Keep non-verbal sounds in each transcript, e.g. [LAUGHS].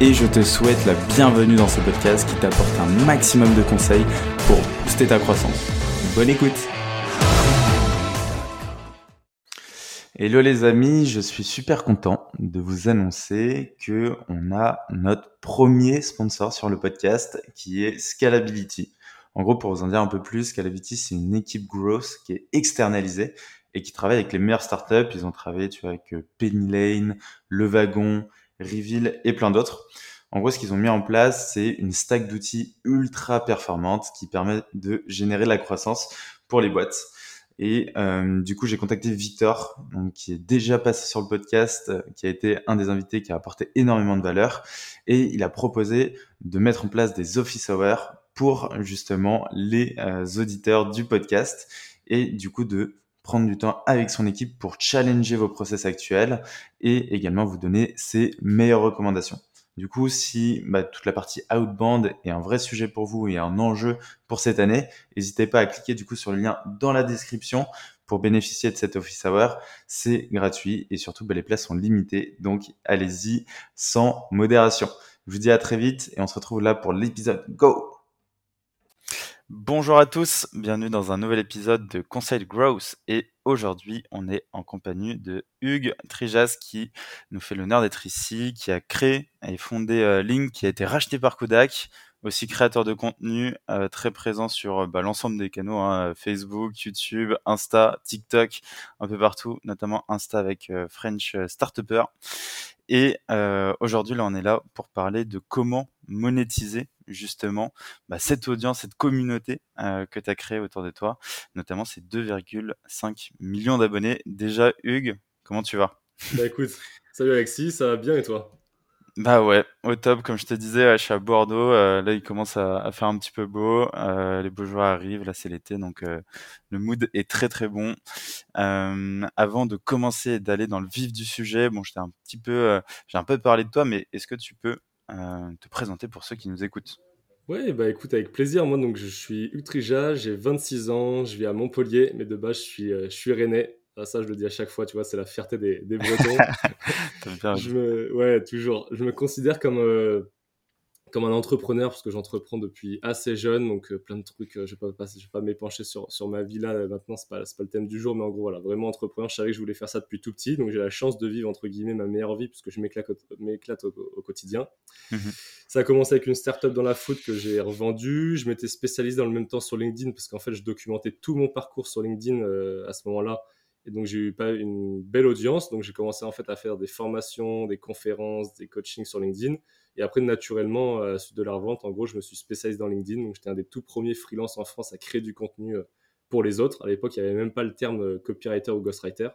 et je te souhaite la bienvenue dans ce podcast qui t'apporte un maximum de conseils pour booster ta croissance. Bonne écoute Hello les amis, je suis super content de vous annoncer que on a notre premier sponsor sur le podcast qui est Scalability. En gros, pour vous en dire un peu plus, Scalability, c'est une équipe growth qui est externalisée et qui travaille avec les meilleures startups. Ils ont travaillé avec Penny Lane, Le Wagon, Reveal et plein d'autres. En gros, ce qu'ils ont mis en place, c'est une stack d'outils ultra performante qui permet de générer de la croissance pour les boîtes. Et euh, du coup, j'ai contacté Victor, donc, qui est déjà passé sur le podcast, qui a été un des invités qui a apporté énormément de valeur. Et il a proposé de mettre en place des office hours pour justement les euh, auditeurs du podcast et du coup de prendre du temps avec son équipe pour challenger vos process actuels et également vous donner ses meilleures recommandations. Du coup, si bah, toute la partie outbound est un vrai sujet pour vous et un enjeu pour cette année, n'hésitez pas à cliquer du coup sur le lien dans la description pour bénéficier de cet office hour. C'est gratuit et surtout bah, les places sont limitées, donc allez-y sans modération. Je vous dis à très vite et on se retrouve là pour l'épisode. Go Bonjour à tous, bienvenue dans un nouvel épisode de Conseil Growth et aujourd'hui on est en compagnie de Hugues Trijas qui nous fait l'honneur d'être ici, qui a créé et fondé euh, Link qui a été racheté par Kodak, aussi créateur de contenu euh, très présent sur euh, bah, l'ensemble des canaux, hein, Facebook, YouTube, Insta, TikTok, un peu partout, notamment Insta avec French Startupper. Et aujourd'hui là on est là pour parler de comment monétiser justement bah, cette audience, cette communauté euh, que tu as créée autour de toi, notamment ces 2,5 millions d'abonnés. Déjà, Hugues, comment tu vas? Bah écoute, salut Alexis, ça va bien et toi? Bah ouais, au top, comme je te disais, je suis à Bordeaux, euh, là il commence à, faire un petit peu beau, euh, les beaux jours arrivent, là c'est l'été, donc le mood est très très bon. avant de commencer d'aller dans le vif du sujet, bon, j'étais un petit peu, j'ai un peu parlé de toi, mais est-ce que tu peux euh, te présenter pour ceux qui nous écoutent. Ouais, bah écoute, avec plaisir. Moi, donc, je suis Utrija, j'ai 26 ans, je vis à Montpellier, mais de base, je suis, euh, je suis rennais. Ah, ça, je le dis à chaque fois, tu vois, c'est la fierté des, des Bretons. [LAUGHS] je me, ouais, toujours. Je me considère comme, euh, comme un entrepreneur parce que j'entreprends depuis assez jeune, donc plein de trucs. je ne vais pas, je vais pas m'épancher sur, sur ma vie là maintenant, c'est pas, pas le thème du jour, mais en gros, voilà, vraiment entrepreneur. Je savais que je voulais faire ça depuis tout petit, donc j'ai la chance de vivre entre guillemets ma meilleure vie puisque je m'éclate, m'éclate au, quotidien. Mhm. Ça a commencé avec une startup dans la foot que j'ai revendue. Je m'étais spécialisé dans le même temps sur LinkedIn parce qu'en fait, je documentais tout mon parcours sur LinkedIn à ce moment-là. Et donc, j'ai eu pas une belle audience. Donc, j'ai commencé en fait à faire des formations, des conférences, des coachings sur LinkedIn. Et après, naturellement, la suite de la revente, en gros, je me suis spécialisé dans LinkedIn. Donc, j'étais un des tout premiers freelances en France à créer du contenu euh, pour les autres. À l'époque, il n'y avait même pas le terme euh, copywriter ou ghostwriter.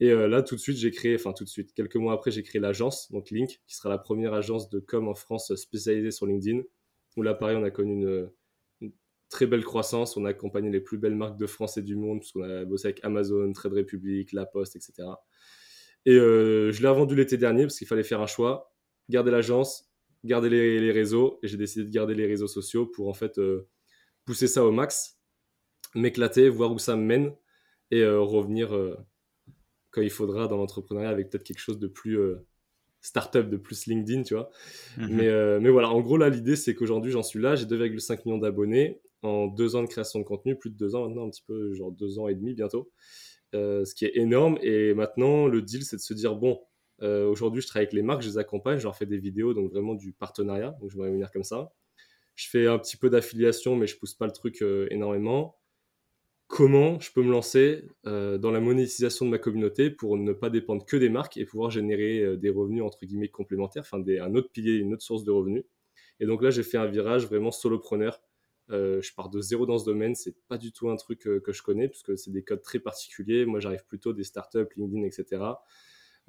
Et euh, là, tout de suite, j'ai créé, enfin tout de suite, quelques mois après, j'ai créé l'agence, donc Link, qui sera la première agence de com en France spécialisée sur LinkedIn. Où là, pareil, on a connu une, très belle croissance. On a accompagné les plus belles marques de France et du monde, puisqu'on a bossé avec Amazon, Trade Republic, La Poste, etc. Et je l'ai revendu l'été dernier parce qu'il fallait faire un choix garder l'agence, garder les, réseaux. Et j'ai décidé de garder les réseaux sociaux pour en fait euh, pousser ça au max, m'éclater, voir où ça me mène et euh, revenir euh, quand il faudra dans l'entrepreneuriat avec peut-être quelque chose de plus startup, de plus LinkedIn, tu vois. Mhm. mais, mais voilà, en gros, là, l'idée, c'est qu'aujourd'hui, j'en suis là. J'ai 2,5 millions d'abonnés en deux ans de création de contenu, plus de deux ans maintenant, un petit peu, genre deux ans et demi bientôt. ce qui est énorme. Et maintenant, le deal, c'est de se dire, bon, euh, aujourd'hui, je travaille avec les marques, je les accompagne, je leur fais des vidéos, donc vraiment du partenariat. Donc, je vais revenir comme ça. Je fais un petit peu d'affiliation, mais je pousse pas le truc euh, énormément. Comment je peux me lancer euh, dans la monétisation de ma communauté pour ne pas dépendre que des marques et pouvoir générer des revenus entre guillemets complémentaires, enfin un autre pilier, une autre source de revenus? Et donc là, j'ai fait un virage vraiment solopreneur. je pars de zéro dans ce domaine, c'est pas du tout un truc que je connais puisque c'est des codes très particuliers. Moi, j'arrive plutôt des startups, LinkedIn, etc.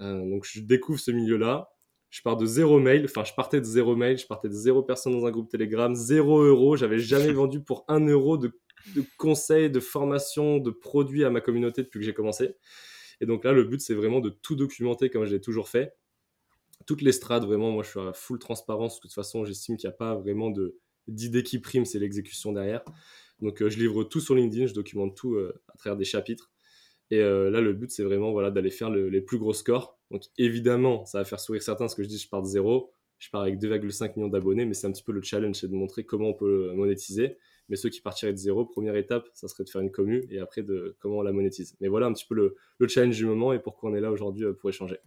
Euh, donc je découvre ce milieu-là. Je pars de zéro mail, enfin je partais de zéro mail, je partais de zéro personne dans un groupe Telegram, zéro euro, j'avais jamais [LAUGHS] vendu pour un euro de, de conseils, de formation, de produits à ma communauté depuis que j'ai commencé. Et donc là, le but, c'est vraiment de tout documenter comme je l'ai toujours fait. Toutes les strates, vraiment, moi je suis à full transparence. De toute façon, j'estime qu'il n'y a pas vraiment d'idée qui prime, c'est l'exécution derrière. Donc euh, je livre tout sur LinkedIn, je documente tout euh, à travers des chapitres. Et euh, là, le but, c'est vraiment voilà, d'aller faire les plus gros scores. Donc évidemment, ça va faire sourire certains, parce que je dis, je pars de zéro, je pars avec 2,5 millions d'abonnés, mais c'est un petit peu le challenge, c'est de montrer comment on peut monétiser. Mais ceux qui partiraient de zéro, première étape, ça serait de faire une commu et après de comment on la monétise. Mais voilà un petit peu le, le challenge du moment et pourquoi on est là aujourd'hui pour échanger.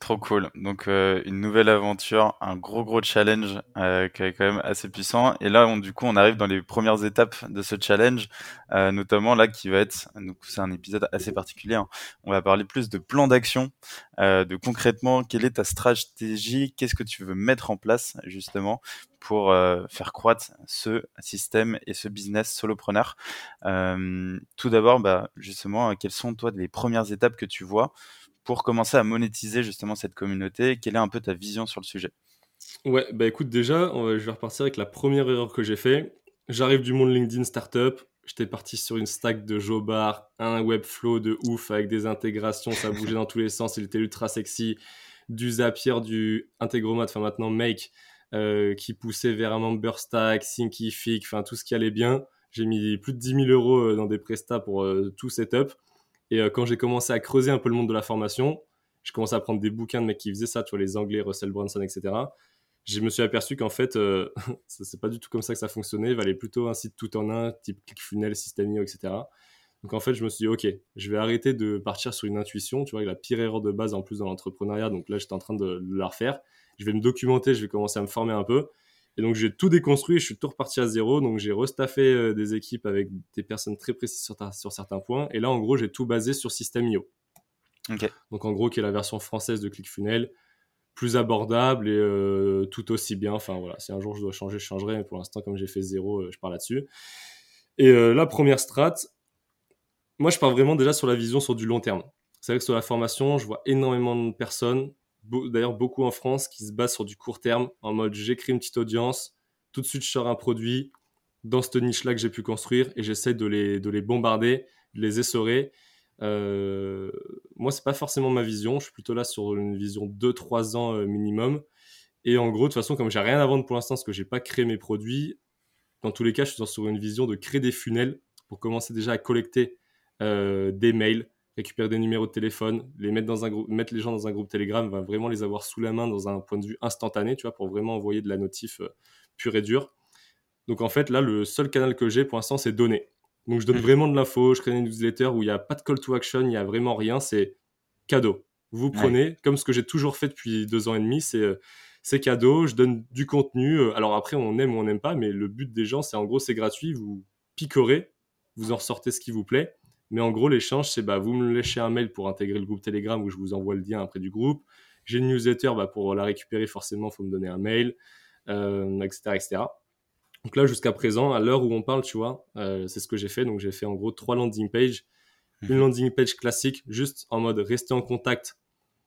Trop cool. Donc euh, une nouvelle aventure, un gros gros challenge euh, qui est quand même assez puissant. Et là, on, du coup, on arrive dans les premières étapes de ce challenge, euh, notamment là qui va être, donc c'est un épisode assez particulier. Hein. On va parler plus de plan d'action, de concrètement quelle est ta stratégie, qu'est-ce que tu veux mettre en place justement pour faire croître ce système et ce business solopreneur. tout d'abord, bah, justement, quelles sont toi les premières étapes que tu vois pour commencer à monétiser justement cette communauté Quelle est un peu ta vision sur le sujet? Ouais, bah écoute, déjà, je vais repartir avec la première erreur que j'ai fait. J'arrive du monde LinkedIn Startup. J'étais parti sur une stack de Jobar, un webflow de ouf avec des intégrations, ça bougeait dans tous les sens, il était ultra sexy. Du Zapier, du Integromat, enfin maintenant Make, euh, qui poussait vers un member stack, Thinkific, enfin tout ce qui allait bien. J'ai mis plus de 10 000 euros euh, dans des prestats pour euh, tout setup. Et euh, quand j'ai commencé à creuser un peu le monde de la formation, j'ai commencé à prendre des bouquins de mecs qui faisaient ça, tu vois, les Anglais, Russell Brunson, etc. Je me suis aperçu qu'en fait, euh, [LAUGHS] c'est pas du tout comme ça que ça fonctionnait. Il valait plutôt un site tout en un, type ClickFunnels, Systemio, etc. Donc en fait, je me suis dit, ok, je vais arrêter de partir sur une intuition, tu vois, la pire erreur de base en plus dans l'entrepreneuriat. Donc là, j'étais en train de la refaire. Je vais me documenter, je vais commencer à me former un peu. Et donc j'ai tout déconstruit, je suis tout reparti à zéro. Donc j'ai restaffé euh, des équipes avec des personnes très précises sur, sur certains points. Et là, en gros, j'ai tout basé sur System.io. Donc en gros, qui est la version française de ClickFunnels, plus abordable et euh, tout aussi bien. Enfin voilà, si un jour je dois changer, je changerai. Mais pour l'instant, comme j'ai fait zéro, euh, je pars là-dessus. Et la première strat, moi je pars vraiment déjà sur la vision sur du long terme. C'est vrai que sur la formation, je vois énormément de personnes d'ailleurs beaucoup en France, qui se basent sur du court terme, en mode j'écris une petite audience, tout de suite je sors un produit dans cette niche-là que j'ai pu construire et j'essaie de les, de les bombarder, de les essorer. Euh, moi, c'est pas forcément ma vision, je suis plutôt là sur une vision 2-3 ans euh, minimum. Et en gros, de toute façon, comme j'ai rien à vendre pour l'instant, parce que j'ai pas créé mes produits, dans tous les cas, je suis sur une vision de créer des funnels pour commencer déjà à collecter euh, des mails, récupérer des numéros de téléphone, les mettre dans un groupe, mettre les gens dans un groupe Telegram, va vraiment les avoir sous la main dans un point de vue instantané, tu vois, pour vraiment envoyer de la notif euh, pure et dure. Donc en fait, là, le seul canal que j'ai pour l'instant, c'est donner. Donc je donne mmh. vraiment de l'info, je crée une newsletter où il n'y a pas de call to action, il n'y a vraiment rien, c'est cadeau. Vous prenez, comme ce que j'ai toujours fait depuis deux ans et demi, c'est euh, c'est cadeau, je donne du contenu. Euh, alors après, on aime ou on n'aime pas, mais le but des gens, c'est en gros, c'est gratuit, vous picorez, vous en ressortez ce qui vous plaît. Mais en gros, l'échange, c'est bah, vous me laissez un mail pour intégrer le groupe Telegram où je vous envoie le lien après du groupe. J'ai une newsletter, bah, pour la récupérer, forcément, il faut me donner un mail, euh, etc., etc. Donc là, jusqu'à présent, à l'heure où on parle, tu vois, euh, c'est ce que j'ai fait. Donc j'ai fait en gros trois landing pages. Une mhm. landing page classique, juste en mode rester en contact.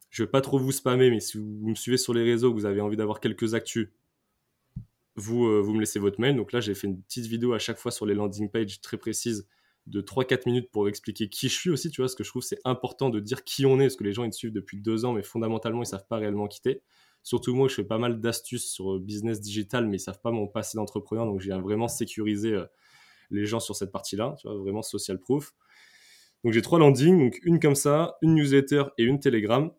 Je vais pas trop vous spammer, mais si vous me suivez sur les réseaux, vous avez envie d'avoir quelques actus, vous, euh, vous me laissez votre mail. Donc là, j'ai fait une petite vidéo à chaque fois sur les landing pages très précises de 3-4 minutes pour expliquer qui je suis aussi, tu vois, ce que je trouve c'est important de dire qui on est, parce que les gens ils te suivent depuis deux ans, mais fondamentalement ils savent pas réellement quitter. Surtout moi, je fais pas mal d'astuces sur euh, business digital, mais ils savent pas mon passé d'entrepreneur, donc viens vraiment sécuriser euh, les gens sur cette partie-là, tu vois, vraiment social proof. Donc j'ai trois landings, donc une comme ça, une newsletter et une Telegram.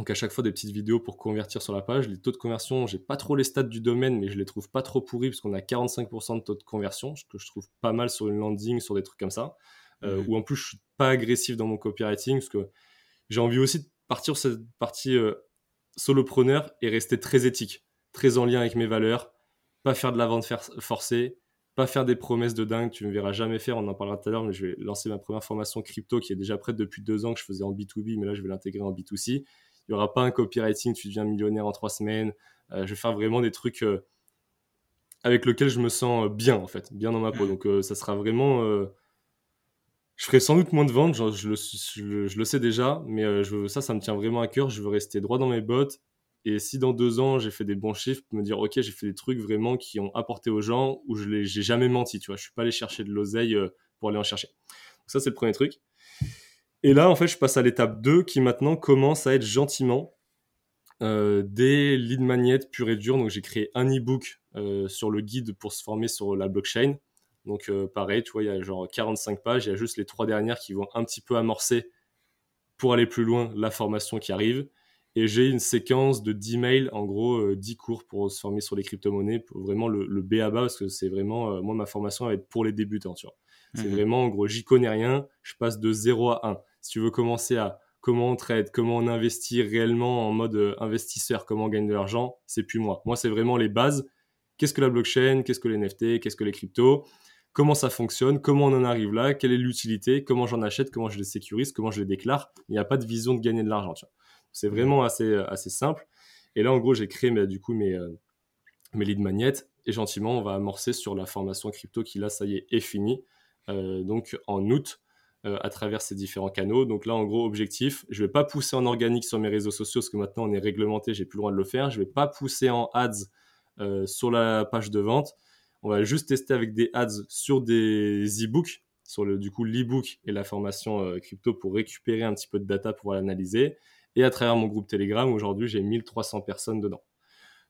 Donc à chaque fois des petites vidéos pour convertir sur la page. Les taux de conversion, j'ai pas trop les stats du domaine, mais je les trouve pas trop pourris parce qu'on a 45% de taux de conversion, ce que je trouve pas mal sur une landing, sur des trucs comme ça. Euh, mhm. Ou en plus je suis pas agressif dans mon copywriting parce que j'ai envie aussi de partir sur cette partie euh, solopreneur et rester très éthique, très en lien avec mes valeurs, pas faire de la vente forcée, pas faire des promesses de dingue, tu me verras jamais faire, on en parlera tout à l'heure, mais je vais lancer ma première formation crypto qui est déjà prête depuis deux ans que je faisais en B2B, mais là je vais l'intégrer en B2C il n'y aura pas un copywriting, tu deviens millionnaire en trois semaines. Euh, je vais faire vraiment des trucs euh, avec lesquels je me sens euh, bien, en fait, bien dans ma peau. Donc, ça sera vraiment. je ferai sans doute moins de ventes, je, le, sais déjà, mais je, ça, ça me tient vraiment à cœur. Je veux rester droit dans mes bottes, Et si dans deux ans, j'ai fait des bons chiffres, me dire, OK, j'ai fait des trucs vraiment qui ont apporté aux gens, où je n'ai jamais menti, tu vois. Je suis pas allé chercher de l'oseille pour aller en chercher. Donc ça, c'est le premier truc. Et là, en fait, je passe à l'étape 2 qui maintenant commence à être gentiment euh, des lead magnets pur et dur. Donc, j'ai créé un e-book euh, sur le guide pour se former sur la blockchain. Donc, euh, pareil, tu vois, il y a genre 45 pages. Il y a juste les trois dernières qui vont un petit peu amorcer pour aller plus loin la formation qui arrive. Et j'ai une séquence de 10 mails, en gros 10 cours pour se former sur les crypto-monnaies, pour vraiment le, le B à bas, parce que c'est vraiment, moi, ma formation va être pour les débutants, tu vois. C'est mhm. vraiment, en gros, j'y connais rien, je passe de 0 à 1 si tu veux commencer à comment on trade, comment on investit réellement en mode euh, investisseur, comment on gagne de l'argent, c'est plus moi. Moi, c'est vraiment les bases. Qu'est-ce que la blockchain Qu'est-ce que les NFT Qu'est-ce que les cryptos Comment ça fonctionne Comment on en arrive là Quelle est l'utilité Comment j'en achète Comment je les sécurise Comment je les déclare Il n'y a pas de vision de gagner de l'argent. C'est vraiment assez, euh, assez simple. Et là, en gros, j'ai créé mais, du coup mes, euh, mes lead magnets et gentiment, on va amorcer sur la formation crypto qui là, ça y est, est finie. donc en août, euh, à travers ces différents canaux. Donc là, en gros, objectif, je ne vais pas pousser en organique sur mes réseaux sociaux parce que maintenant on est réglementé, j'ai plus le droit de le faire. Je ne vais pas pousser en ads euh, sur la page de vente. On va juste tester avec des ads sur des e-books, sur le, du coup l'e-book et la formation euh, crypto pour récupérer un petit peu de data pour l'analyser. Et à travers mon groupe Telegram, aujourd'hui, j'ai 1300 personnes dedans.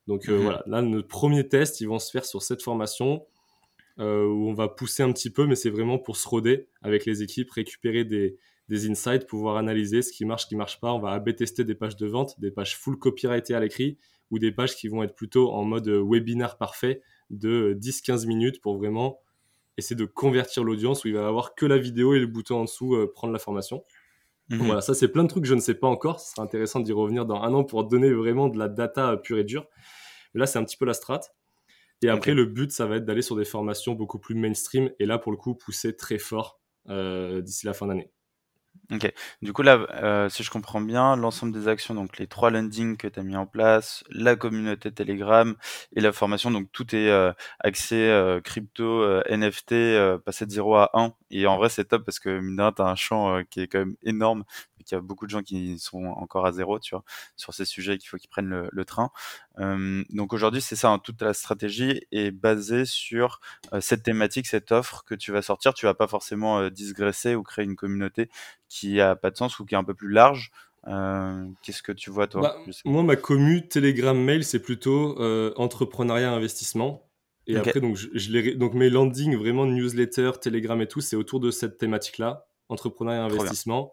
Donc mhm. voilà, là, notre premier test, ils vont se faire sur cette formation. Euh, où on va pousser un petit peu, mais c'est vraiment pour se roder avec les équipes, récupérer des, insights, pouvoir analyser ce qui marche, ce qui marche pas. On va AB tester des pages de vente, des pages full copyrightées à l'écrit ou des pages qui vont être plutôt en mode webinar parfait de 10-15 minutes pour vraiment essayer de convertir l'audience où il va avoir que la vidéo et le bouton en dessous euh, prendre la formation. Mhm. Voilà, ça c'est plein de trucs que je ne sais pas encore. Ce sera intéressant d'y revenir dans un an pour donner vraiment de la data pure et dure. là, c'est un petit peu la strat. Et après, le but, ça va être d'aller sur des formations beaucoup plus mainstream et là, pour le coup, pousser très fort euh, d'ici la fin d'année. Ok. Du coup, là, euh, si je comprends bien, l'ensemble des actions, donc les trois landings que tu as mis en place, la communauté Telegram et la formation, donc tout est euh, accès crypto, NFT, passer de 0 à 1. Et en vrai, c'est top parce que, mine tu as un champ qui est quand même énorme il y a beaucoup de gens qui sont encore à zéro, tu vois, sur ces sujets qu'il faut qu'ils prennent le, train. Euh, donc aujourd'hui, c'est ça, hein, toute la stratégie est basée sur euh, cette thématique, cette offre que tu vas sortir. Tu vas pas forcément euh, digresser ou créer une communauté qui a pas de sens ou qui est un peu plus large. Qu'est-ce que tu vois toi bah, Moi, ma commu Telegram Mail, c'est plutôt entrepreneuriat investissement. Et après, donc, je, je donc mes landings, vraiment newsletter, Telegram et tout, c'est autour de cette thématique-là, entrepreneuriat investissement.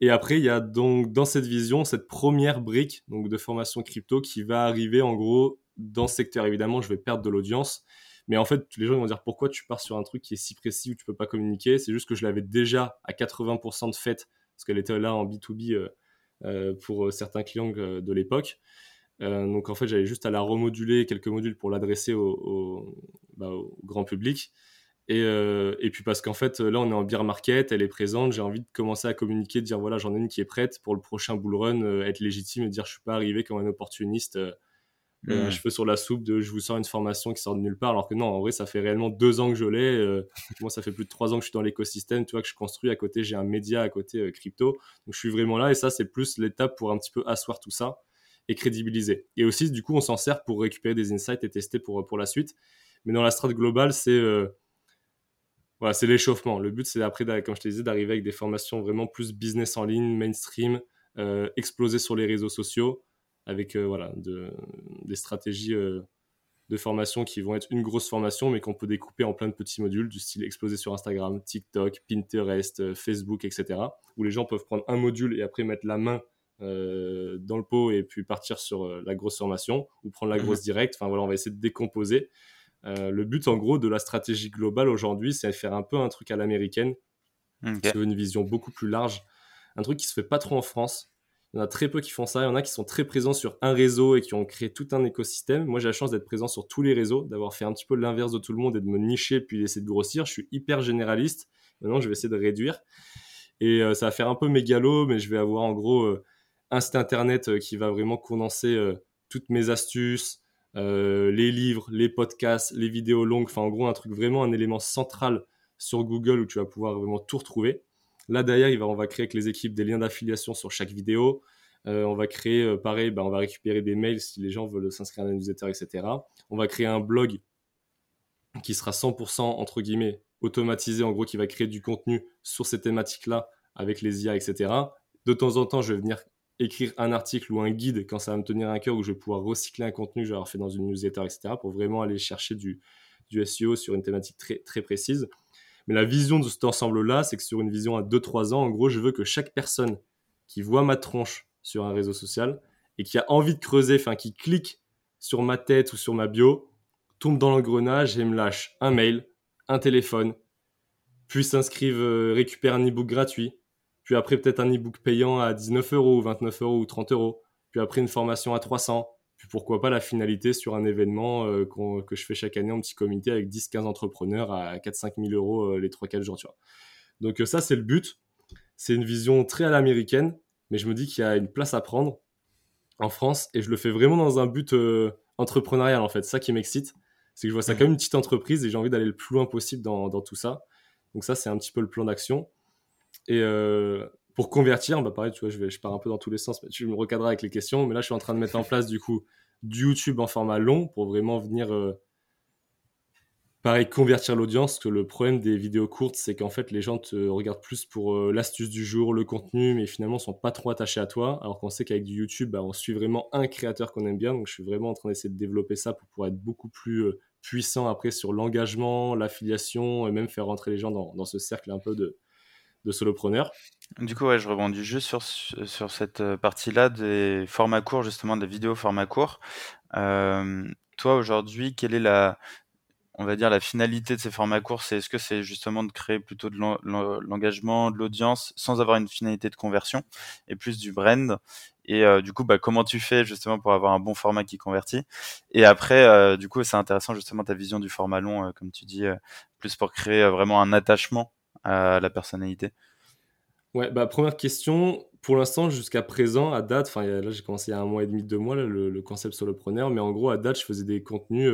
Et après, il y a donc dans cette vision cette première brique donc de formation crypto qui va arriver en gros dans ce secteur. Évidemment, je vais perdre de l'audience, mais en fait, les gens vont dire pourquoi tu pars sur un truc qui est si précis où tu peux pas communiquer? C'est juste que je l'avais déjà à 80% de fait parce qu'elle était là en B2B euh, euh, pour euh, certains clients de l'époque. donc en fait, j'avais juste à la remoduler quelques modules pour l'adresser au, bah, grand public. Et, puis parce qu'en fait, là, on est en beer market, elle est présente, j'ai envie de commencer à communiquer, de dire voilà, j'en ai une qui est prête pour le prochain bull run, être légitime et dire je suis pas arrivé comme un opportuniste, euh, un mmh. cheveu sur la soupe de je vous sors une formation qui sort de nulle part, alors que non, en vrai, ça fait réellement deux ans que je l'ai. [LAUGHS] moi, ça fait plus de trois ans que je suis dans l'écosystème, tu vois, que je construis à côté, j'ai un média à côté crypto, donc je suis vraiment là et ça, c'est plus l'étape pour un petit peu asseoir tout ça et crédibiliser. Et aussi, du coup, on s'en sert pour récupérer des insights et tester pour, pour la suite. Mais dans la strate globale, c'est voilà, c'est l'échauffement. Le but, c'est après, comme je te disais, d'arriver avec des formations vraiment plus business en ligne, mainstream, euh, exploser sur les réseaux sociaux, avec euh, voilà, de, des stratégies euh, de formation qui vont être une grosse formation, mais qu'on peut découper en plein de petits modules, du style exploser sur Instagram, TikTok, Pinterest, Facebook, etc., où les gens peuvent prendre un module et après mettre la main dans le pot et puis partir sur la grosse formation, ou prendre la mmh grosse directe. Enfin voilà, on va essayer de décomposer. Euh, le but, en gros, de la stratégie globale aujourd'hui, c'est de faire un peu un truc à l'américaine, okay. une vision beaucoup plus large, un truc qui se fait pas trop en France. Il y en a très peu qui font ça. Il y en a qui sont très présents sur un réseau et qui ont créé tout un écosystème. Moi, j'ai la chance d'être présent sur tous les réseaux, d'avoir fait un petit peu l'inverse de tout le monde et de me nicher puis d'essayer de grossir. Je suis hyper généraliste. Maintenant, je vais essayer de réduire. Et euh, ça va faire un peu mégalo, mais je vais avoir en gros euh, un site internet qui va vraiment condenser toutes mes astuces, euh, les livres, les podcasts, les vidéos longues, enfin en gros un truc vraiment un élément central sur Google où tu vas pouvoir vraiment tout retrouver. Là derrière, on va créer avec les équipes des liens d'affiliation sur chaque vidéo. on va créer, pareil, bah, on va récupérer des mails si les gens veulent s'inscrire à la newsletter, etc. On va créer un blog qui sera 100% entre guillemets automatisé, en gros, qui va créer du contenu sur ces thématiques-là avec les IA, etc. De temps en temps, je vais venir écrire un article ou un guide quand ça va me tenir à cœur, où je vais pouvoir recycler un contenu que je vais fait dans une newsletter, etc., pour vraiment aller chercher du, SEO sur une thématique très précise. Mais la vision de cet ensemble-là, c'est que sur une vision à 2-3 ans, en gros, je veux que chaque personne qui voit ma tronche sur un réseau social et qui a envie de creuser, enfin qui clique sur ma tête ou sur ma bio, tombe dans l'engrenage et me lâche un mail, un téléphone, puis s'inscrive, euh, récupère un e-book gratuit, puis après peut-être un e-book payant à 19 euros, 29 euros ou 30 euros, puis après une formation à 300, puis pourquoi pas la finalité sur un événement euh, que je fais chaque année en petit comité avec 10-15 entrepreneurs à 4-5 000 euros euh, les 3-4 jours, tu vois. Donc ça, c'est le but. C'est une vision très à l'américaine, mais je me dis qu'il y a une place à prendre en France et je le fais vraiment dans un but entrepreneurial en fait. Ça qui m'excite c'est que je vois ça mmh. comme une petite entreprise et j'ai envie d'aller le plus loin possible dans, tout ça. Donc ça, c'est un petit peu le plan d'action. Et euh, pour convertir, bah pareil, tu vois, je, pars un peu dans tous les sens, tu me recadreras avec les questions. Mais là, je suis en train de mettre en place du coup du YouTube en format long pour vraiment venir euh, pareil, convertir l'audience, que le problème des vidéos courtes, c'est qu'en fait, les gens te regardent plus pour euh, l'astuce du jour, le contenu, mais finalement, sont pas trop attachés à toi. Alors qu'on sait qu'avec du YouTube, bah, on suit vraiment un créateur qu'on aime bien. Donc, je suis vraiment en train d'essayer de développer ça pour pouvoir être beaucoup plus euh, puissant après sur l'engagement, l'affiliation, et même faire rentrer les gens dans, ce cercle un peu de, de solopreneurs. Du coup, ouais, je rebondis juste sur, sur cette euh, partie-là des formats courts, justement, des vidéos formats courts. toi, aujourd'hui, quelle est la, on va dire, la finalité de ces formats courts, c'est est-ce que c'est justement de créer plutôt de l'engagement, de l'audience, sans avoir une finalité de conversion, et plus du brand? Et euh, du coup, bah, comment tu fais justement pour avoir un bon format qui convertit? Et après, euh, du coup, c'est intéressant justement ta vision du format long, euh, comme tu dis, plus pour créer vraiment un attachement à la personnalité. Ouais, bah première question. Pour l'instant, jusqu'à présent, à date, enfin là j'ai commencé il y a un mois et demi, deux mois le, le, concept solopreneur, mais en gros à date, je faisais des contenus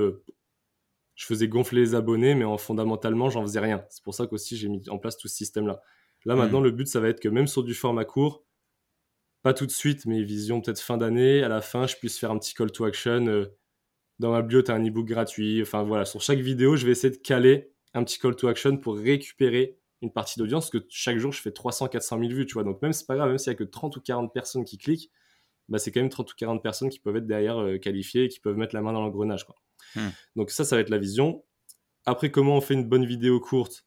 je faisais gonfler les abonnés, mais en fondamentalement, j'en faisais rien. C'est pour ça qu'aussi j'ai mis en place tout ce système-là. Là, hmm. maintenant, le but, ça va être que même sur du format court, pas tout de suite, mais vision peut-être fin d'année, à la fin, je puisse faire un petit call to action. Euh, dans ma bio, tu as un e-book gratuit. Enfin voilà, sur chaque vidéo, je vais essayer de caler un petit call to action pour récupérer une partie d'audience, que chaque jour, je fais 300, 400 000 vues, tu vois. Donc même, c'est pas grave, même s'il y a que 30 ou 40 personnes qui cliquent, bah, c'est quand même 30 ou 40 personnes qui peuvent être derrière euh, qualifiées et qui peuvent mettre la main dans l'engrenage, quoi. Hmm. Donc ça, ça va être la vision. Après, comment on fait une bonne vidéo courte?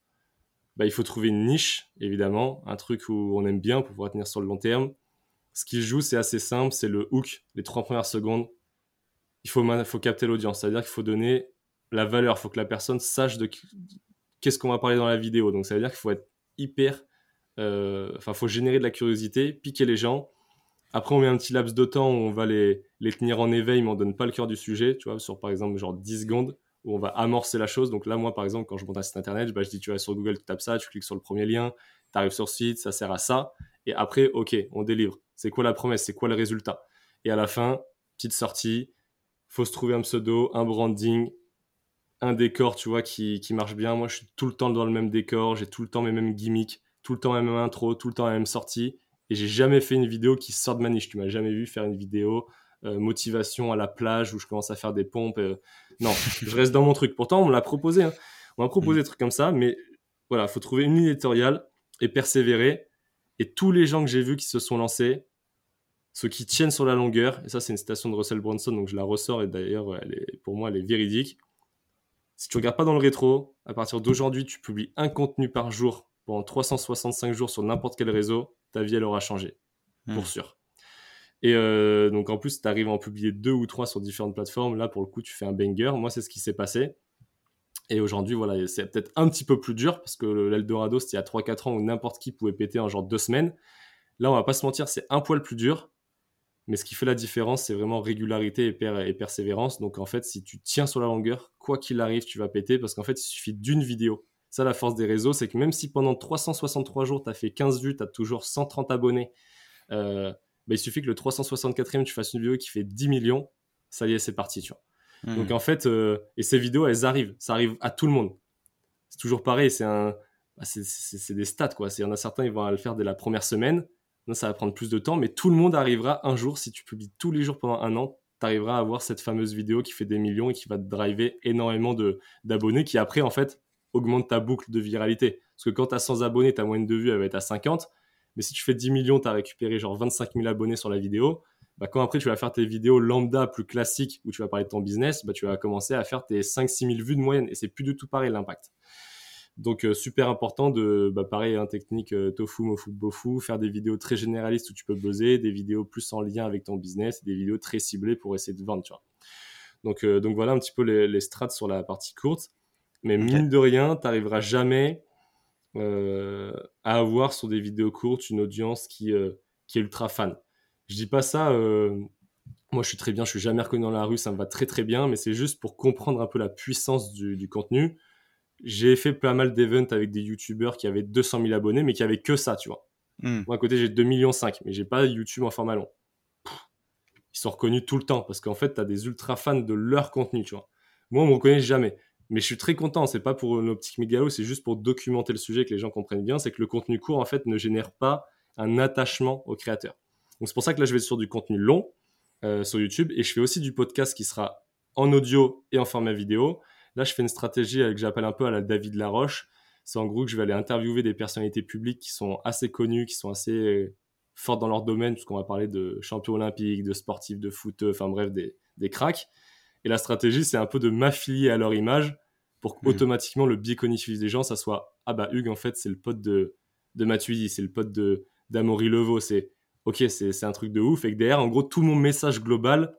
Bah, Il faut trouver une niche, évidemment, un truc où on aime bien pour pouvoir tenir sur le long terme. Ce qui joue, c'est assez simple, c'est le hook, les trois premières secondes. Il faut, faut capter l'audience, c'est-à-dire qu'il faut donner la valeur, il faut que la personne sache de qu'est-ce qu'on va parler dans la vidéo. Donc ça veut dire qu'il faut être hyper... Euh, enfin, il faut générer de la curiosité, piquer les gens après, on met un petit laps de temps où on va les, les tenir en éveil, mais on donne pas le cœur du sujet, tu vois, sur par exemple genre 10 secondes, où on va amorcer la chose. Donc là, moi, par exemple, quand je monte un site internet, bah, je dis, tu vas sur Google, tu tapes ça, tu cliques sur le premier lien, tu arrives sur le site, ça sert à ça. Et après, OK, on délivre. C'est quoi la promesse? C'est quoi le résultat? Et à la fin, petite sortie, faut se trouver un pseudo, un branding, un décor, tu vois, qui, qui marche bien. Moi, je suis tout le temps dans le même décor, j'ai tout le temps mes mêmes gimmicks, tout le temps la même intro, tout le temps la même sortie et j'ai jamais fait une vidéo qui sort de ma niche. Tu m'as jamais vu faire une vidéo euh, motivation à la plage où je commence à faire des pompes. Euh. Non, [LAUGHS] je reste dans mon truc. Pourtant, on me l'a proposé. Hein. On m'a proposé mm. des trucs comme ça, mais voilà, faut trouver une ligne éditoriale et persévérer. Et tous les gens que j'ai vus qui se sont lancés, ceux qui tiennent sur la longueur, et ça c'est une citation de Russell Brunson, donc je la ressors et d'ailleurs pour moi elle est véridique. Si tu regardes pas dans le rétro, à partir d'aujourd'hui tu publies un contenu par jour pendant 365 jours sur n'importe quel réseau, ta vie, elle aura changé, pour hmm. sûr. Et euh, donc, en plus, tu arrives à en publier deux ou trois sur différentes plateformes. Là, pour le coup, tu fais un banger. Moi, c'est ce qui s'est passé. Et aujourd'hui, voilà, c'est peut-être un petit peu plus dur parce que l'Eldorado, c'était il y a 3-4 ans où n'importe qui pouvait péter en genre deux semaines. Là, on va pas se mentir, c'est un poil plus dur. Mais ce qui fait la différence, c'est vraiment régularité et, et, persévérance. Donc, en fait, si tu tiens sur la longueur, quoi qu'il arrive, tu vas péter parce qu'en fait, il suffit d'une vidéo ça, la force des réseaux, c'est que même si pendant 363 jours, tu as fait 15 vues, tu as toujours 130 abonnés, euh, bah, il suffit que le 364e, tu fasses une vidéo qui fait 10 millions, ça y est, c'est parti, tu vois. Hmm. Donc en fait, euh, et ces vidéos, elles arrivent, ça arrive à tout le monde. C'est toujours pareil, c'est un, bah, c'est des stats, quoi. Il y en a certains, ils vont le faire dès la première semaine. Ça va prendre plus de temps, mais tout le monde arrivera un jour, si tu publies tous les jours pendant un an, tu arriveras à avoir cette fameuse vidéo qui fait des millions et qui va te driver énormément d'abonnés, qui après, en fait, augmente ta boucle de viralité. Parce que quand tu as 100 abonnés, ta moyenne de vue, elle va être à 50. Mais si tu fais 10 millions, tu as récupéré genre 25 000 abonnés sur la vidéo. Bah, quand après tu vas faire tes vidéos lambda plus classiques où tu vas parler de ton business, bah, tu vas commencer à faire tes 5-6 000 vues de moyenne. Et c'est plus du tout pareil l'impact. Donc euh, super important de, bah, pareil, hein, technique euh, tofu, mofu, bofu, faire des vidéos très généralistes où tu peux buzzer, des vidéos plus en lien avec ton business, des vidéos très ciblées pour essayer de vendre, tu vois. Donc, euh, donc voilà un petit peu les, les strats sur la partie courte. Mais mine de rien, tu n'arriveras jamais à avoir sur des vidéos courtes une audience qui, qui est ultra fan. Je dis pas ça, moi je suis très bien, je suis jamais reconnu dans la rue, ça me va très très bien, mais c'est juste pour comprendre un peu la puissance du, du contenu j'ai fait pas mal d'events avec des youtubeurs qui avaient 200 000 abonnés, mais qui avaient que ça, tu vois. Hmm. Moi, à côté, j'ai 2 millions 5, mais j'ai pas YouTube en format long. ils sont reconnus tout le temps parce qu'en fait, tu as des ultra fans de leur contenu, tu vois. Moi, on me reconnaît jamais. Mais je suis très content, c'est pas pour une optique mégalo, c'est juste pour documenter le sujet, que les gens comprennent bien, c'est que le contenu court, en fait, ne génère pas un attachement au créateur. Donc c'est pour ça que là, je vais sur du contenu long euh, sur YouTube, et je fais aussi du podcast qui sera en audio et en format vidéo. Là, je fais une stratégie que j'appelle un peu à la David Laroche. C'est en gros que je vais aller interviewer des personnalités publiques qui sont assez connues, qui sont assez euh, fortes dans leur domaine, puisqu'on va parler de champions olympiques, de sportifs, de foot, enfin bref, des, des cracks. Et la stratégie, c'est un peu de m'affilier à leur image pour mmh. qu'automatiquement le biais cognitif des gens, ça soit Ah bah Hugues, en fait, c'est le pote de, de Mathieu, c'est le pote de d'Amaury Levaux. C'est ok, c'est un truc de ouf. Et que derrière, en gros, tout mon message global,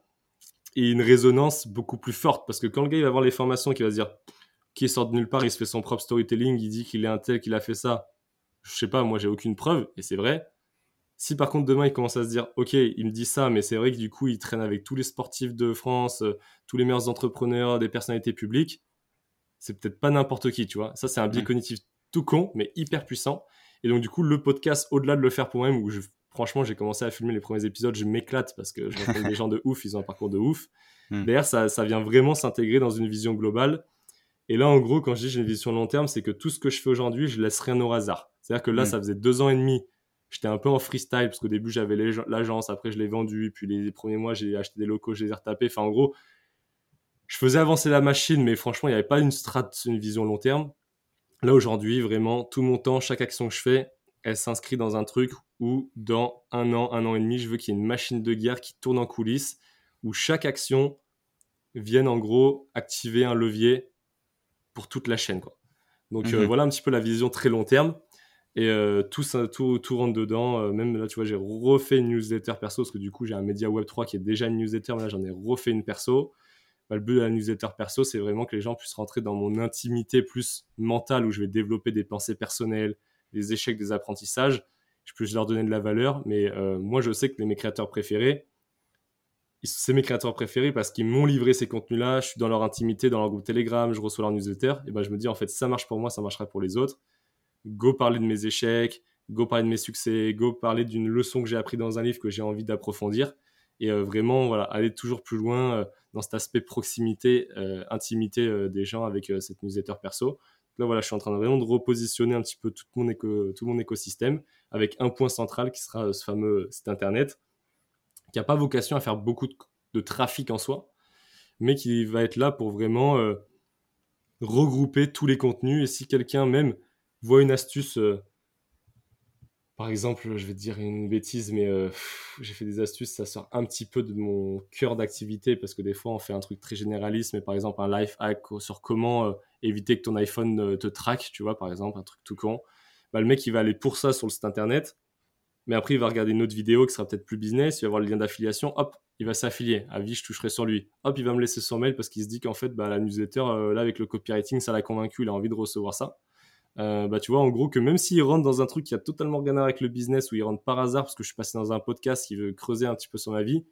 et une résonance beaucoup plus forte. Parce que quand le gars il va voir les formations, qui va se dire qui sort de nulle part, il se fait son propre storytelling, il dit qu'il est un tel, qu'il a fait ça. Je sais pas, moi j'ai aucune preuve, et c'est vrai. Si par contre demain il commence à se dire, ok, il me dit ça, mais c'est vrai que du coup il traîne avec tous les sportifs de France, euh, tous les meilleurs entrepreneurs, des personnalités publiques, c'est peut-être pas n'importe qui, tu vois. Ça c'est un biais cognitif tout con, mais hyper puissant. Et donc du coup le podcast, au-delà de le faire pour moi-même, où je franchement, j'ai commencé à filmer les premiers épisodes, je m'éclate parce que je rencontre des gens de ouf, ils ont un parcours de ouf. Hmm. D'ailleurs, ça, ça vient vraiment s'intégrer dans une vision globale. Et là, en gros, quand je dis j'ai une vision long terme, c'est que tout ce que je fais aujourd'hui, je laisse rien au hasard. C'est-à-dire que là, hmm. ça faisait deux ans et demi, j'étais un peu en freestyle parce qu'au début, j'avais l'agence, après, je l'ai vendu, puis les, premiers mois, j'ai acheté des locaux, je les ai retapés. Enfin, en gros, je faisais avancer la machine, mais franchement, il n'y avait pas une strat, une vision long terme. Là, aujourd'hui, vraiment, tout mon temps, chaque action que je fais, elle s'inscrit dans un truc où dans un an, un an et demi, je veux qu'il y ait une machine de guerre qui tourne en coulisses, où chaque action vienne en gros activer un levier pour toute la chaîne. Quoi. Donc euh, mhm. voilà un petit peu la vision très long terme. Et euh, tout, ça, tout, tout, rentre dedans. Euh, même là, tu vois, j'ai refait une newsletter perso, parce que du coup, j'ai un média Web3 qui est déjà une newsletter, mais là, j'en ai refait une perso. Bah, le but de la newsletter perso, c'est vraiment que les gens puissent rentrer dans mon intimité plus mentale, où je vais développer des pensées personnelles, des échecs, des apprentissages, je peux leur donner de la valeur. Mais euh, moi, je sais que mes créateurs préférés, c'est mes créateurs préférés parce qu'ils m'ont livré ces contenus-là. Je suis dans leur intimité, dans leur groupe Telegram, je reçois leur newsletter. Et ben, je me dis, en fait, ça marche pour moi, ça marchera pour les autres. Go parler de mes échecs, go parler de mes succès, go parler d'une leçon que j'ai appris dans un livre que j'ai envie d'approfondir. Et euh, vraiment, voilà, aller toujours plus loin euh, dans cet aspect proximité, intimité des gens avec cette newsletter perso. Là, voilà, je suis en train de repositionner un petit peu tout mon, mon écosystème avec un point central qui sera euh, ce fameux site internet qui n'a pas vocation à faire beaucoup de, trafic en soi, mais qui va être là pour vraiment euh, regrouper tous les contenus. Et si quelqu'un même voit une astuce, euh, par exemple, je vais te dire une bêtise, mais j'ai fait des astuces, ça sort un petit peu de mon cœur d'activité parce que des fois on fait un truc très généraliste, mais par exemple un life hack sur comment éviter que ton iPhone te traque, tu vois, par exemple, un truc tout con. Bah, le mec, il va aller pour ça sur le site internet, mais après, il va regarder une autre vidéo qui sera peut-être plus business, il va voir le lien d'affiliation, hop, il va s'affilier. À vie, je toucherai sur lui. Hop, il va me laisser son mail parce qu'il se dit qu'en fait, bah, la newsletter, euh, là, avec le copywriting, ça l'a convaincu, il a envie de recevoir ça. Euh, bah, tu vois, en gros, que même s'il rentre dans un truc qui a totalement rien avec le business, ou il rentre par hasard parce que je suis passé dans un podcast qui veut creuser un petit peu son avis,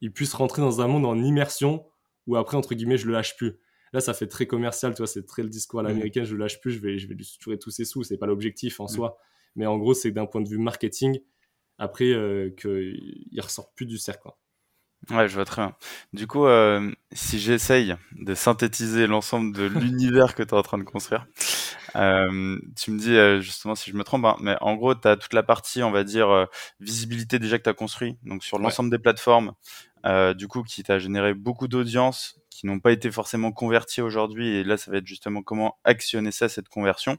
il puisse rentrer dans un monde en immersion où après, entre guillemets, je le lâche plus. Là, ça fait très commercial, tu vois, c'est très le discours à l'américaine, je le lâche plus, je vais, je vais lui suturer tous ses sous, c'est pas l'objectif en mm. soi. Mais en gros, c'est d'un point de vue marketing, après, euh, qu'il ressort plus du cercle. Ouais, je vois très bien. Du coup, euh, si j'essaye de synthétiser l'ensemble de [LAUGHS] l'univers que tu es en train de construire, Euh, tu me dis euh, justement si je me trompe, hein, mais en gros, tu as toute la partie, on va dire, euh, visibilité déjà que tu as construit, donc sur l'ensemble des plateformes, du coup, qui t'a généré beaucoup d'audience qui n'ont pas été forcément converties aujourd'hui. Et là, ça va être justement comment actionner ça, cette conversion.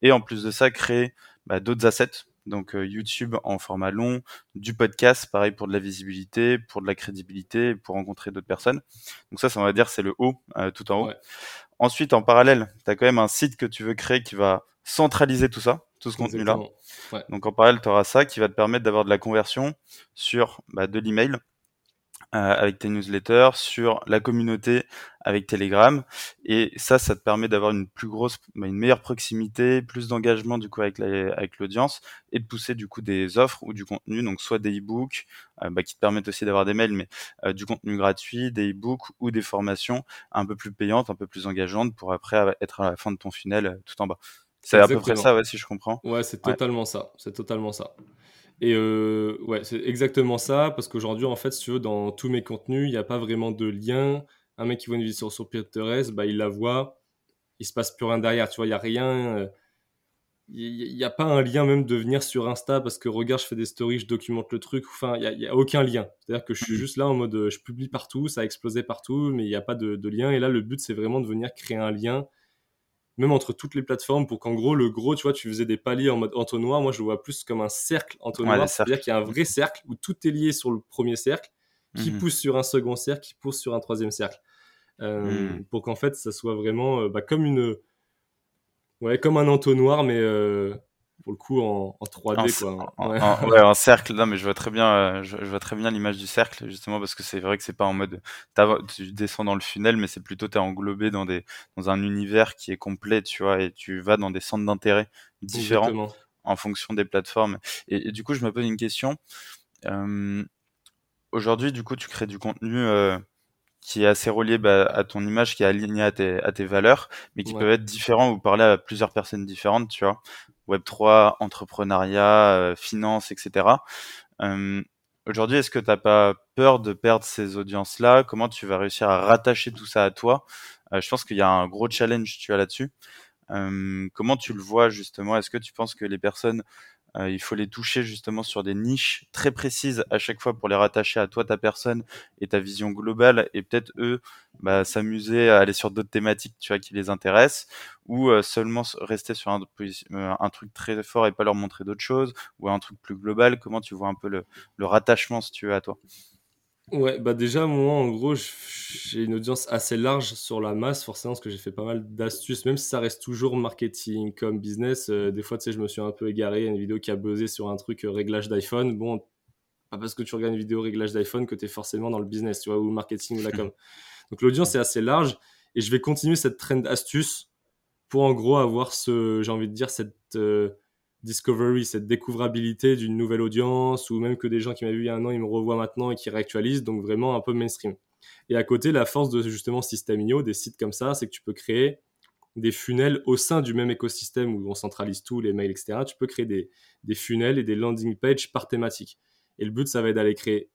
Et en plus de ça, créer bah, d'autres assets. Donc YouTube en format long, du podcast, pareil pour de la visibilité, pour de la crédibilité, pour rencontrer d'autres personnes. Donc ça, ça on va dire, c'est le haut, tout en haut. Ensuite, en parallèle, tu as quand même un site que tu veux créer qui va centraliser tout ça, tout ce contenu-là. Donc en parallèle, tu auras ça qui va te permettre d'avoir de la conversion sur bah, de l'email avec tes newsletters, sur la communauté avec Telegram. Et ça, ça te permet d'avoir une plus grosse, bah, une meilleure proximité, plus d'engagement du coup avec avec l'audience et de pousser du coup des offres ou du contenu, donc soit des e-books euh, bah, qui te permettent aussi d'avoir des mails, mais euh, du contenu gratuit, des e-books ou des formations un peu plus payantes, un peu plus engageantes pour après être à la fin de ton funnel tout en bas. C'est à peu près ça, ouais, si je comprends. Ouais, c'est totalement ça. C'est totalement ça. Et euh, ouais, c'est exactement ça, parce qu'aujourd'hui, en fait, si tu veux, dans tous mes contenus, il n'y a pas vraiment de lien. Un mec qui voit une vidéo sur, Pinterest, bah, il la voit, il se passe plus rien derrière, tu vois, il n'y a rien. Euh, il n'y a pas un lien même de venir sur Insta parce que regarde, je fais des stories, je documente le truc. Enfin, il n'y a, aucun lien. C'est-à-dire que je suis mmh. juste là en mode euh, je publie partout, ça a explosé partout, mais il n'y a pas de, de, lien. Et là, le but, c'est vraiment de venir créer un lien même entre toutes les plateformes, pour qu'en gros, le gros, tu vois, tu faisais des paliers en mode entonnoir. Moi, je le vois plus comme un cercle entonnoir. C'est-à-dire qu'il y a un vrai cercle où tout est lié sur le premier cercle, qui mhm. pousse sur un second cercle, qui pousse sur un troisième cercle. Euh, mhm. Pour qu'en fait, ça soit vraiment euh, bah, comme une. Ouais, comme un entonnoir, mais euh, pour le coup en, 3D quoi. En, [LAUGHS] cercle. Non mais je vois très bien euh, je, vois très bien l'image du cercle justement parce que c'est vrai que c'est pas en mode tu descends dans le funnel mais c'est plutôt tu es englobé dans des dans un univers qui est complet tu vois et tu vas dans des centres d'intérêt différents en fonction des plateformes. Et, du coup je me pose une question. Euh, aujourd'hui du coup tu crées du contenu euh, qui est assez relié bah, à ton image, qui est aligné à tes, à tes valeurs, mais qui peuvent être différents ou parler à plusieurs personnes différentes, tu vois. Web3, entrepreneuriat, euh, finance, etc. Euh, Aujourd'hui, est-ce que tu n'as pas peur de perdre ces audiences-là? Comment tu vas réussir à rattacher tout ça à toi? Euh, Je pense qu'il y a un gros challenge tu as là-dessus. Comment tu le vois justement? Est-ce que tu penses que les personnes euh, il faut les toucher justement sur des niches très précises à chaque fois pour les rattacher à toi, ta personne et ta vision globale. Et peut-être eux, bah, s'amuser à aller sur d'autres thématiques, tu vois, qui les intéressent, ou euh, seulement rester sur un, euh, un, truc très fort et pas leur montrer d'autres choses, ou un truc plus global. Comment tu vois un peu le, le rattachement, si tu veux, à toi? Ouais, bah déjà, moi, en gros, j'ai une audience assez large sur la masse, forcément, parce que j'ai fait pas mal d'astuces, même si ça reste toujours marketing comme business. Euh, des fois, tu sais, je me suis un peu égaré. une vidéo qui a buzzé sur un truc euh, réglage d'iPhone. Bon, pas parce que tu regardes une vidéo réglage d'iPhone que tu es forcément dans le business, tu vois, ou marketing ou la com. [LAUGHS] Donc, l'audience est assez large et je vais continuer cette trend astuce pour en gros avoir ce, j'ai envie de dire, cette. Euh, discovery, cette découvrabilité d'une nouvelle audience, ou même que des gens qui m'avaient vu il y a un an, ils me revoient maintenant et qui réactualisent, donc vraiment un peu mainstream. Et à côté, la force de justement System.io, des sites comme ça, c'est que tu peux créer des funnels au sein du même écosystème où on centralise tout, les mails, etc. Tu peux créer des, des funnels et des landing pages par thématique. Et le but, ça va être d'aller créer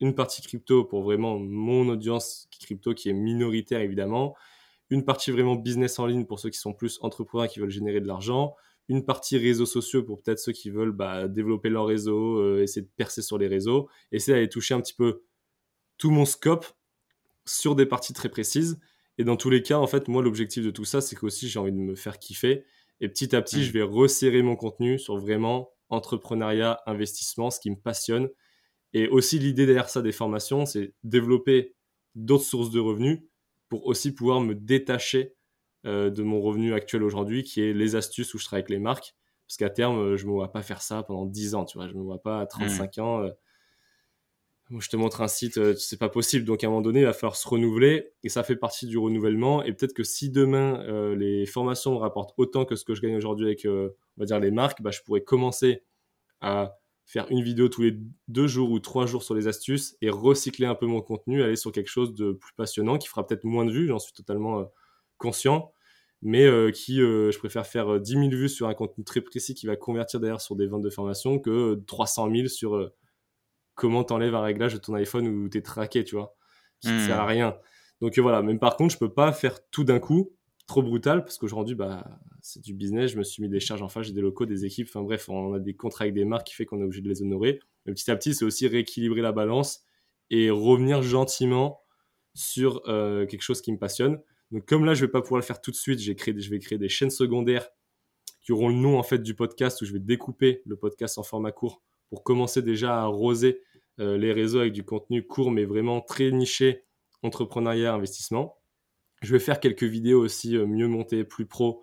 une partie crypto pour vraiment mon audience crypto qui est minoritaire évidemment, une partie vraiment business en ligne pour ceux qui sont plus entrepreneurs qui veulent générer de l'argent, une partie réseaux sociaux pour peut-être ceux qui veulent bah, développer leur réseau, euh, essayer de percer sur les réseaux, essayer d'aller toucher un petit peu tout mon scope sur des parties très précises. Et dans tous les cas, en fait, moi, l'objectif de tout ça, c'est qu'aussi j'ai envie de me faire kiffer. Et petit à petit, mmh. je vais resserrer mon contenu sur vraiment entrepreneuriat, investissement, ce qui me passionne. Et aussi, l'idée derrière ça des formations, c'est développer d'autres sources de revenus pour aussi pouvoir me détacher de mon revenu actuel aujourd'hui, qui est les astuces où je travaille avec les marques. Parce qu'à terme, euh, je ne me vois pas faire ça pendant 10 ans, tu vois. Je ne me vois pas à 35 mmh. ans. Euh, je te montre un site, c'est pas possible. Donc à un moment donné, il va falloir se renouveler et ça fait partie du renouvellement. Et peut-être que si demain les formations me rapportent autant que ce que je gagne aujourd'hui avec, on va dire, les marques, bah, je pourrais commencer à faire une vidéo tous les deux jours ou trois jours sur les astuces et recycler un peu mon contenu, aller sur quelque chose de plus passionnant qui fera peut-être moins de vues, j'en suis totalement conscient, mais euh, qui, euh, je préfère faire 10 euh, 000 vues sur un contenu très précis qui va convertir d'ailleurs sur des ventes de formation que 300 000 sur comment t'enlèves un réglage de ton iPhone où t'es traqué, tu vois, qui ne sert à hmm. rien. Donc voilà, même par contre, je peux pas faire tout d'un coup. trop brutal parce qu'aujourd'hui, bah, c'est du business. Je me suis mis des charges en face, j'ai des locaux, des équipes. Enfin bref, on a des contrats avec des marques qui fait qu'on est obligé de les honorer. Mais petit à petit, c'est aussi rééquilibrer la balance et revenir gentiment sur quelque chose qui me passionne. Donc comme là, je vais pas pouvoir le faire tout de suite, j'ai créé, je vais créer des chaînes secondaires qui auront le nom en fait du podcast où je vais découper le podcast en format court pour commencer déjà à arroser euh, les réseaux avec du contenu court mais vraiment très niché entrepreneuriat investissement. Je vais faire quelques vidéos aussi euh, mieux montées, plus pro,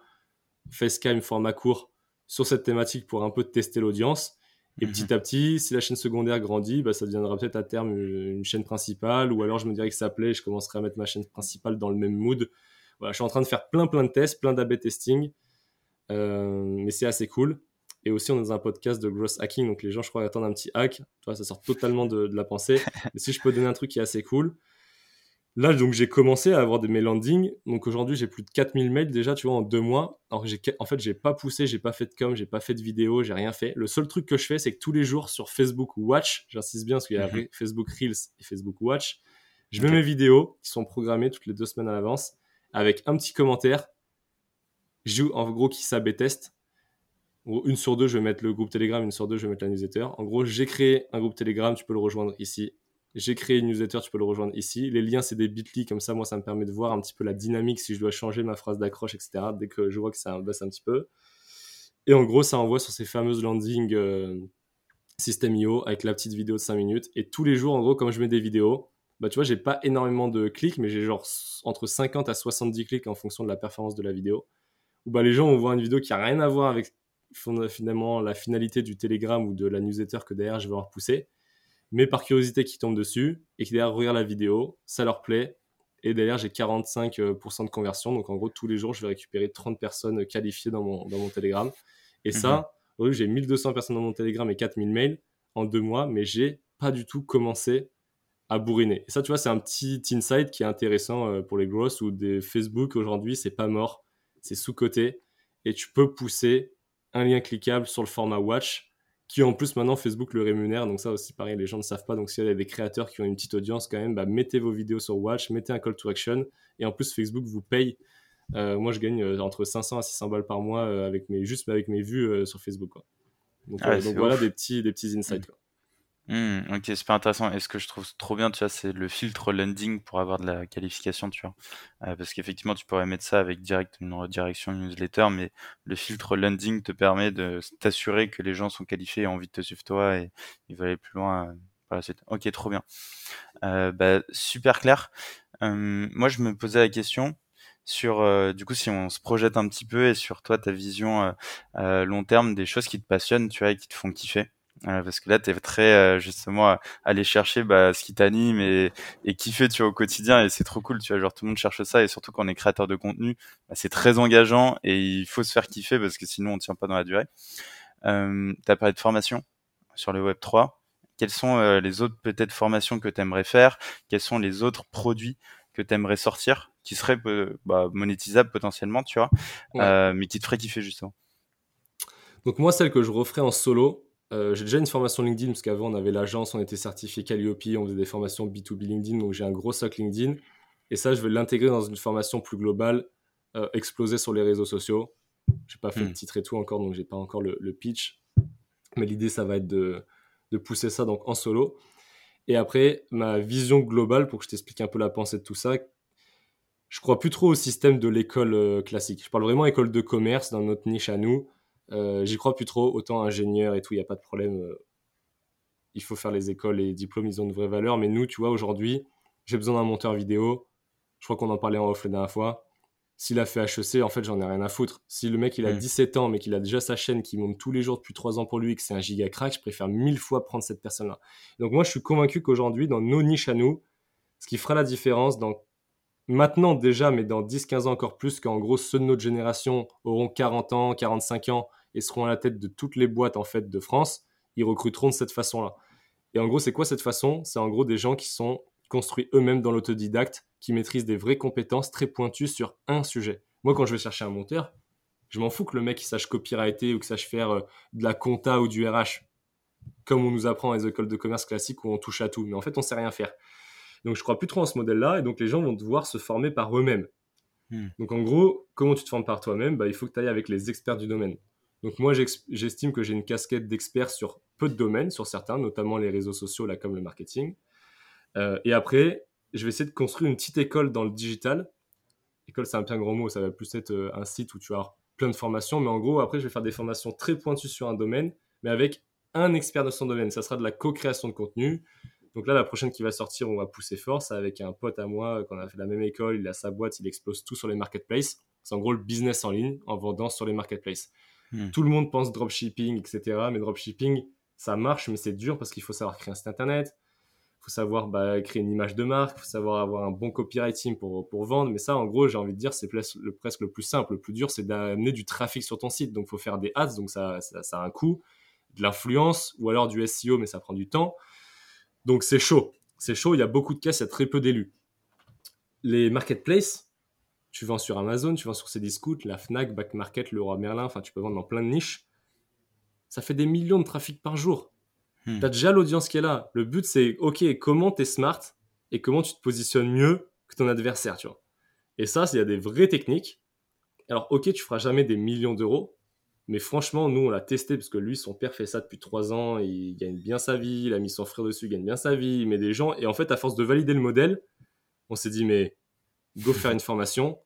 facecam format court sur cette thématique pour un peu tester l'audience. Et mhm. petit à petit, si la chaîne secondaire grandit, bah, ça deviendra peut-être à terme une chaîne principale, ou alors je me dirais que ça plaît, je commencerai à mettre ma chaîne principale dans le même mood. Voilà, je suis en train de faire plein plein de tests, plein d'AB testing, euh, mais c'est assez cool. Et aussi, on est dans un podcast de gross hacking, donc les gens, je crois, attendent un petit hack. Tu ça sort totalement de, de la pensée. [LAUGHS] mais si je peux donner un truc qui est assez cool, Là, donc, j'ai commencé à avoir de mes landings. Donc, aujourd'hui, j'ai plus de 4000 mails déjà, tu vois, en deux mois. Alors, j'ai, en fait, j'ai pas poussé, j'ai pas fait de com, j'ai pas fait de vidéo, j'ai rien fait. Le seul truc que je fais, c'est que tous les jours sur Facebook Watch, j'insiste bien parce qu'il y a mhm. Facebook Reels et Facebook Watch, je mets mes vidéos qui sont programmées toutes les deux semaines à l'avance avec un petit commentaire. Je en gros qui test. Une sur deux, je vais mettre le groupe Telegram, une sur deux, je vais mettre la newsletter. En gros, j'ai créé un groupe Telegram, tu peux le rejoindre ici j'ai créé une newsletter, tu peux le rejoindre ici. Les liens, c'est des bit.ly, comme ça, moi, ça me permet de voir un petit peu la dynamique, si je dois changer ma phrase d'accroche, etc. Dès que je vois que ça baisse un petit peu. Et en gros, ça envoie sur ces fameuses landing euh, System.io avec la petite vidéo de 5 minutes. Et tous les jours, en gros, comme je mets des vidéos, bah, tu vois, j'ai pas énormément de clics, mais j'ai genre entre 50 à 70 clics en fonction de la performance de la vidéo. Où bah, les gens vont voir une vidéo qui a rien à voir avec finalement la finalité du Telegram ou de la newsletter que derrière je vais leur pousser mais par curiosité qui tombent dessus et qui derrière regardent la vidéo, ça leur plaît. Et derrière, j'ai 45% de conversion. Donc en gros, tous les jours, je vais récupérer 30 personnes qualifiées dans mon, dans mon Telegram. Et ça, mhm. j'ai 1200 personnes dans mon Telegram et 4000 mails en deux mois, mais j'ai pas du tout commencé à bourriner. Et ça, tu vois, c'est un petit insight qui est intéressant euh, pour les grosses ou des Facebook aujourd'hui, c'est pas mort, c'est sous-côté. Et tu peux pousser un lien cliquable sur le format Watch qui en plus maintenant Facebook le rémunère. Donc ça aussi pareil, les gens ne savent pas. Donc s'il y a des créateurs qui ont une petite audience quand même, bah, mettez vos vidéos sur Watch, mettez un call to action et en plus Facebook vous paye. Euh, moi je gagne euh, entre 500 à 600 balles par mois euh, avec mes juste avec mes vues sur Facebook. Quoi. Donc, ah voilà des petits des petits insights. Quoi. Mmh, ok, super intéressant. Et ce que je trouve trop bien, tu vois, c'est le filtre landing pour avoir de la qualification, tu vois. Euh, parce qu'effectivement, tu pourrais mettre ça avec direct une redirection newsletter, mais le filtre landing te permet de t'assurer que les gens sont qualifiés et ont envie de te suivre toi et ils veulent aller plus loin euh, par la suite. Ok, trop bien. Euh, bah, super clair. moi, je me posais la question sur, du coup, si on se projette un petit peu et sur toi, ta vision long terme des choses qui te passionnent, tu vois, et qui te font kiffer parce que là, tu es très euh, justement à aller chercher bah, ce qui t'anime et, et kiffer tu vois, au quotidien et c'est trop cool. Tu vois, genre tout le monde cherche ça et surtout quand on est créateur de contenu, bah, c'est très engageant et il faut se faire kiffer parce que sinon on tient pas dans la durée. Euh, tu as parlé de formation sur le Web 3. Quelles sont euh, les autres peut-être formations que tu aimerais faire? Quels sont les autres produits que tu aimerais sortir qui seraient bah, monétisables potentiellement, tu vois, euh, mais qui te feraient kiffer justement Donc moi, celle que je referais en solo, euh, j'ai déjà une formation LinkedIn parce qu'avant on avait l'agence, on était certifié Calliope, on faisait des formations B2B LinkedIn, donc j'ai un gros socle LinkedIn. Et ça, je vais l'intégrer dans une formation plus globale, euh, exploser sur les réseaux sociaux. J'ai pas fait le hmm. titre et tout encore, donc j'ai pas encore le, pitch. Mais l'idée, ça va être de, de, pousser ça donc en solo. Et après, ma vision globale, pour que je t'explique un peu la pensée de tout ça, je crois plus trop au système de l'école euh, classique. Je parle vraiment école de commerce dans notre niche à nous. Euh, j'y crois plus trop. Autant ingénieur et tout, il n'y a pas de problème. Euh, il faut faire les écoles et les diplômes, ils ont une vraie valeur. Mais nous, tu vois, aujourd'hui, j'ai besoin d'un monteur vidéo. Je crois qu'on en parlait en off la dernière fois. S'il a fait HEC, en fait, j'en ai rien à foutre. Si le mec, il a 17 mm. ans, mais qu'il a déjà sa chaîne qui monte tous les jours depuis 3 ans pour lui et que c'est un giga crack, je préfère mille fois prendre cette personne-là. Donc, moi, je suis convaincu qu'aujourd'hui, dans nos niches à nous, ce qui fera la différence dans maintenant déjà, mais dans 10-15 ans encore plus, qu'en gros, ceux de notre génération auront 40 ans, 45 ans et seront à la tête de toutes les boîtes en fait de France, ils recruteront de cette façon-là. Et en gros, c'est quoi cette façon? C'est en gros des gens qui sont construits eux-mêmes dans l'autodidacte, qui maîtrisent des vraies compétences très pointues sur un sujet. Moi, quand je vais chercher un monteur, je m'en fous que le mec il sache copyrighter ou que sache faire euh, de la compta ou du RH, comme on nous apprend dans les écoles de commerce classiques où on touche à tout. Mais en fait, on sait rien faire. Donc, je crois plus trop en ce modèle-là, et donc les gens vont devoir se former par eux-mêmes. Hmm. Donc en gros, comment tu te formes par toi-même? Bah, Il faut que tu ailles avec les experts du domaine. Donc moi, j'estime que j'ai une casquette d'expert sur peu de domaines, sur certains, notamment les réseaux sociaux, là, comme le marketing. Euh, et après, je vais essayer de construire une petite école dans le digital. École, c'est un bien grand mot, ça va plus être euh, un site où tu as plein de formations. Mais en gros, après, je vais faire des formations très pointues sur un domaine, mais avec un expert de son domaine. Ça sera de la co-création de contenu. Donc là, la prochaine qui va sortir, on va pousser fort. C'est avec un pote à moi qu'on a fait la même école. Il a sa boîte, il explose tout sur les marketplaces. C'est en gros le business en ligne en vendant sur les marketplaces. Hmm. Tout le monde pense dropshipping, etc. Mais dropshipping, ça marche, mais c'est dur parce qu'il faut savoir créer un site internet. Il faut savoir bah, créer une image de marque. Il faut savoir avoir un bon copywriting pour, pour vendre. Mais ça, en gros, j'ai envie de dire, c'est presque le, presque le plus simple. Le plus dur, c'est d'amener du trafic sur ton site. Donc, il faut faire des ads. Donc, ça, ça, ça a un coût. De l'influence ou alors du SEO, mais ça prend du temps. Donc c'est chaud. C'est chaud, il y a beaucoup de caisses, il y a très peu d'élus. Les marketplaces, tu vends sur Amazon, tu vends sur Cdiscount, la Fnac, Back Market, Leroy Merlin, enfin tu peux vendre dans plein de niches. Ça fait des millions de trafic par jour. Hmm. Tu as déjà l'audience qui est là. Le but c'est OK, comment tu es smart et comment tu te positionnes mieux que ton adversaire, tu vois. Et ça, il y a des vraies techniques. Alors OK, tu feras jamais des millions d'euros, mais franchement, nous, on l'a testé parce que lui, son père fait ça depuis trois ans, il gagne bien sa vie, il a mis son frère dessus, il gagne bien sa vie, il met des gens. Et en fait, à force de valider le modèle, on s'est dit, mais go faire une formation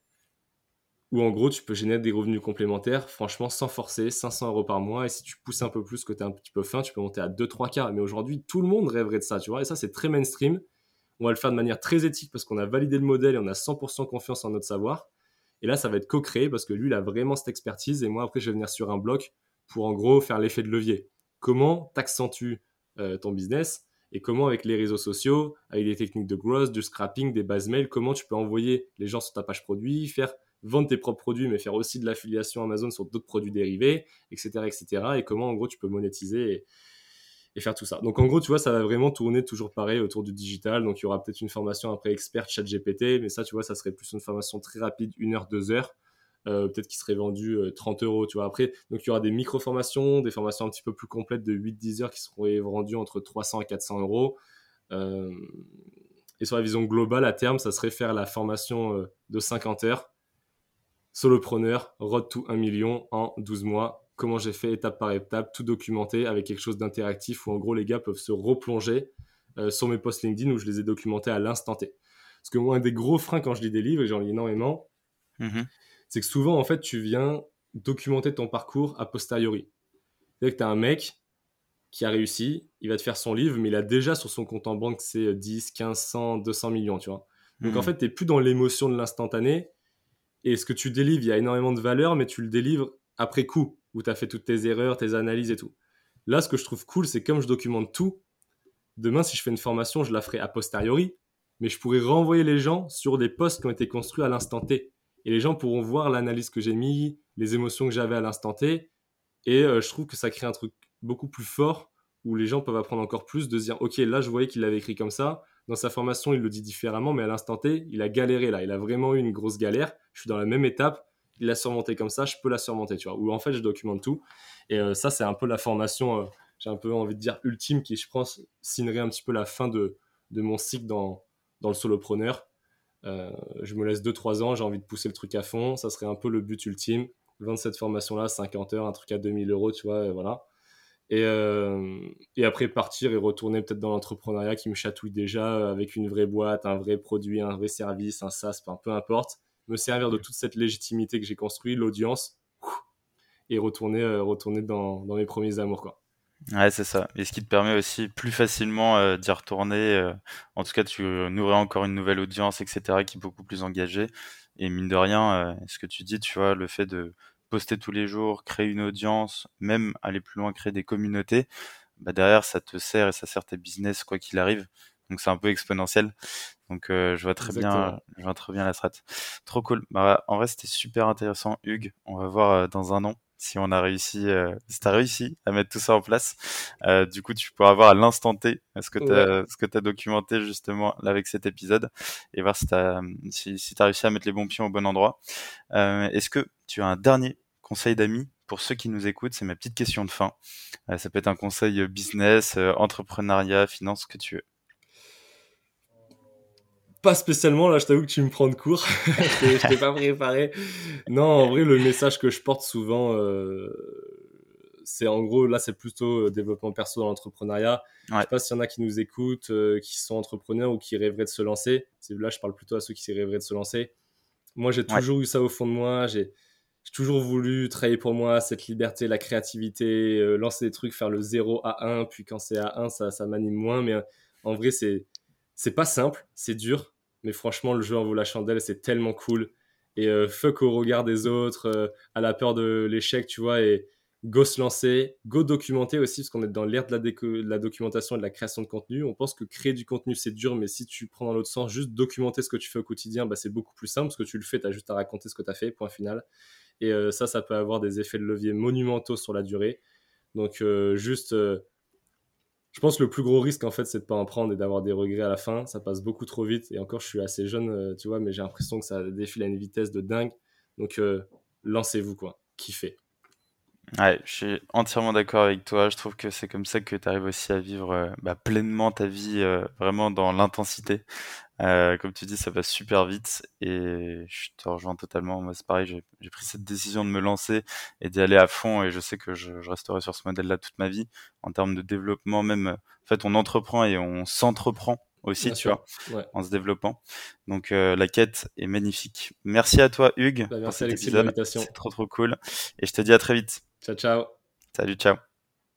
où en gros, tu peux générer des revenus complémentaires, franchement, sans forcer, 500 euros par mois. Et si tu pousses un peu plus, que tu es un petit peu fin, tu peux monter à 2-3 k Mais aujourd'hui, tout le monde rêverait de ça, tu vois. Et ça, c'est très mainstream. On va le faire de manière très éthique parce qu'on a validé le modèle et on a 100% confiance en notre savoir. Et là, ça va être co-créé parce que lui, il a vraiment cette expertise. Et moi, après, je vais venir sur un bloc pour en gros faire l'effet de levier. Comment t'accentues euh, ton business et comment avec les réseaux sociaux, avec des techniques de growth, du scrapping, des bases mail, comment tu peux envoyer les gens sur ta page produit, faire vendre tes propres produits, mais faire aussi de l'affiliation Amazon sur d'autres produits dérivés, etc., etc. Et comment en gros tu peux monétiser et, et faire tout ça. Donc en gros, tu vois, ça va vraiment tourner toujours pareil autour du digital. Donc il y aura peut-être une formation après expert chat GPT, mais ça, tu vois, ça serait plus une formation très rapide, une heure, deux heures. Euh, peut-être qui serait vendue 30 euh, euros, tu vois. Après, donc il y aura des micro-formations, des formations un petit peu plus complètes de 8-10 heures qui seront vendues entre 300 et 400 euros. Euh, et sur la vision globale, à terme, ça serait faire la formation de 50 heures, solopreneur, road to 1 million en 12 mois comment j'ai fait étape par étape, tout documenté avec quelque chose d'interactif où en gros les gars peuvent se replonger sur mes posts LinkedIn où je les ai documentés à l'instant T. Parce que moi, un des gros freins quand je lis des livres, et j'en lis énormément, mm-hmm. C'est que souvent en fait tu viens documenter ton parcours a posteriori. C'est-à-dire que tu as un mec qui a réussi, il va te faire son livre, mais il a déjà sur son compte en banque c'est 10, 15, 100, 200 millions, tu vois. Donc en mm. fait, tu n'es plus dans l'émotion de l'instantané. Et ce que tu délivres, il y a énormément de valeur, mais tu le délivres après coup où tu as fait toutes tes erreurs, tes analyses et tout. Là, ce que je trouve cool, c'est comme je documente tout, demain, si je fais une formation, je la ferai a posteriori, mais je pourrais renvoyer les gens sur des posts qui ont été construits à l'instant T. Et les gens pourront voir l'analyse que j'ai mis, les émotions que j'avais à l'instant T. Et euh, je trouve que ça crée un truc beaucoup plus fort où les gens peuvent apprendre encore plus, de se dire, OK, là, je voyais qu'il l'avait écrit comme ça. Dans sa formation, il le dit différemment, mais à l'instant T, il a galéré là. Il a vraiment eu une grosse galère. Je suis dans la même étape il l'a surmonté comme ça, je peux la surmonter, tu vois. Ou en fait, je documente tout. Et euh, ça, c'est un peu la formation, euh, j'ai un peu envie de dire ultime, qui, je pense, signerait un petit peu la fin de, mon cycle dans le solopreneur. Euh, je me laisse 2-3 ans, j'ai envie de pousser le truc à fond. Ça serait un peu le but ultime. 27 formations-là, 50 heures, un truc à 2000 euros, tu vois, voilà. Et, et, après partir et retourner peut-être dans l'entrepreneuriat qui me chatouille déjà avec une vraie boîte, un vrai produit, un vrai service, un SaaS, peu importe me servir de toute cette légitimité que j'ai construite, l'audience, et retourner, euh, retourner dans, dans, mes premiers amours. Quoi. Ouais, c'est ça. Et ce qui te permet aussi plus facilement euh, d'y retourner. Euh, en tout cas, tu nourris encore une nouvelle audience, etc., qui est beaucoup plus engagée. Et mine de rien, ce que tu dis, tu vois, le fait de poster tous les jours, créer une audience, même aller plus loin, créer des communautés, bah derrière, ça te sert et ça sert tes business, quoi qu'il arrive. Donc c'est un peu exponentiel. Donc euh, je vois très bien, je vois très bien la strat. Trop cool. Bah, en vrai c'était super intéressant, Hugues. On va voir euh, dans un an si on a réussi, euh, si t'as réussi à mettre tout ça en place. Euh, du coup tu pourras voir à l'instant T ce que t'as, ce que t'as documenté justement là avec cet épisode et voir si t'as, si, si t'as réussi à mettre les bons pions au bon endroit. est-ce que tu as un dernier conseil d'amis pour ceux qui nous écoutent, c'est ma petite question de fin. ça peut être un conseil business, entrepreneuriat, finance, ce que tu veux. Pas spécialement, là, je t'avoue que tu me prends de court. [LAUGHS] je t'ai pas préparé. Non, en vrai, le message que je porte souvent, euh, c'est en gros, là, c'est plutôt euh, développement perso dans l'entrepreneuriat. Je sais pas s'il y en a qui nous écoutent, euh, qui sont entrepreneurs ou qui rêveraient de se lancer. Là, je parle plutôt à ceux qui rêveraient de se lancer. Moi, j'ai toujours eu ça au fond de moi. J'ai toujours voulu travailler pour moi, cette liberté, la créativité, lancer des trucs, faire le 0 à 1. Puis quand c'est à 1, ça, ça m'anime moins. Mais en vrai, c'est c'est pas simple, c'est dur. Mais franchement, le jeu en vaut la chandelle, c'est tellement cool. Et euh, fuck au regard des autres, euh, à la peur de l'échec, tu vois, et go se lancer, go documenter aussi, parce qu'on est dans l'ère de, la, documentation et de la création de contenu. On pense que créer du contenu, c'est dur, mais si tu prends dans l'autre sens, juste documenter ce que tu fais au quotidien, bah, c'est beaucoup plus simple, parce que tu le fais, tu as juste à raconter ce que tu as fait, point final. Et euh, ça, ça peut avoir des effets de levier monumentaux sur la durée. Donc, juste je pense que le plus gros risque, en fait, c'est de pas en prendre et d'avoir des regrets à la fin. Ça passe beaucoup trop vite. Et encore, je suis assez jeune, euh, tu vois, mais j'ai l'impression que ça défile à une vitesse de dingue. Donc, euh, lancez-vous, quoi. Kiffez. Ouais, je suis entièrement d'accord avec toi. Je trouve que c'est comme ça que tu arrives aussi à vivre euh, bah, pleinement ta vie, vraiment dans l'intensité. Euh, comme tu dis, ça va super vite et je te rejoins totalement. Moi, c'est pareil, j'ai pris cette décision de me lancer et d'y aller à fond et je sais que je, je resterai sur ce modèle-là toute ma vie. En termes de développement, même, en fait, on entreprend et on s'entreprend aussi, tu vois, en se développant. Donc, euh, la quête est magnifique. Merci à toi, Hugues, bah, merci pour cet épisode. C'est trop, trop cool. Et je te dis à très vite. Ciao, ciao. Salut, ciao.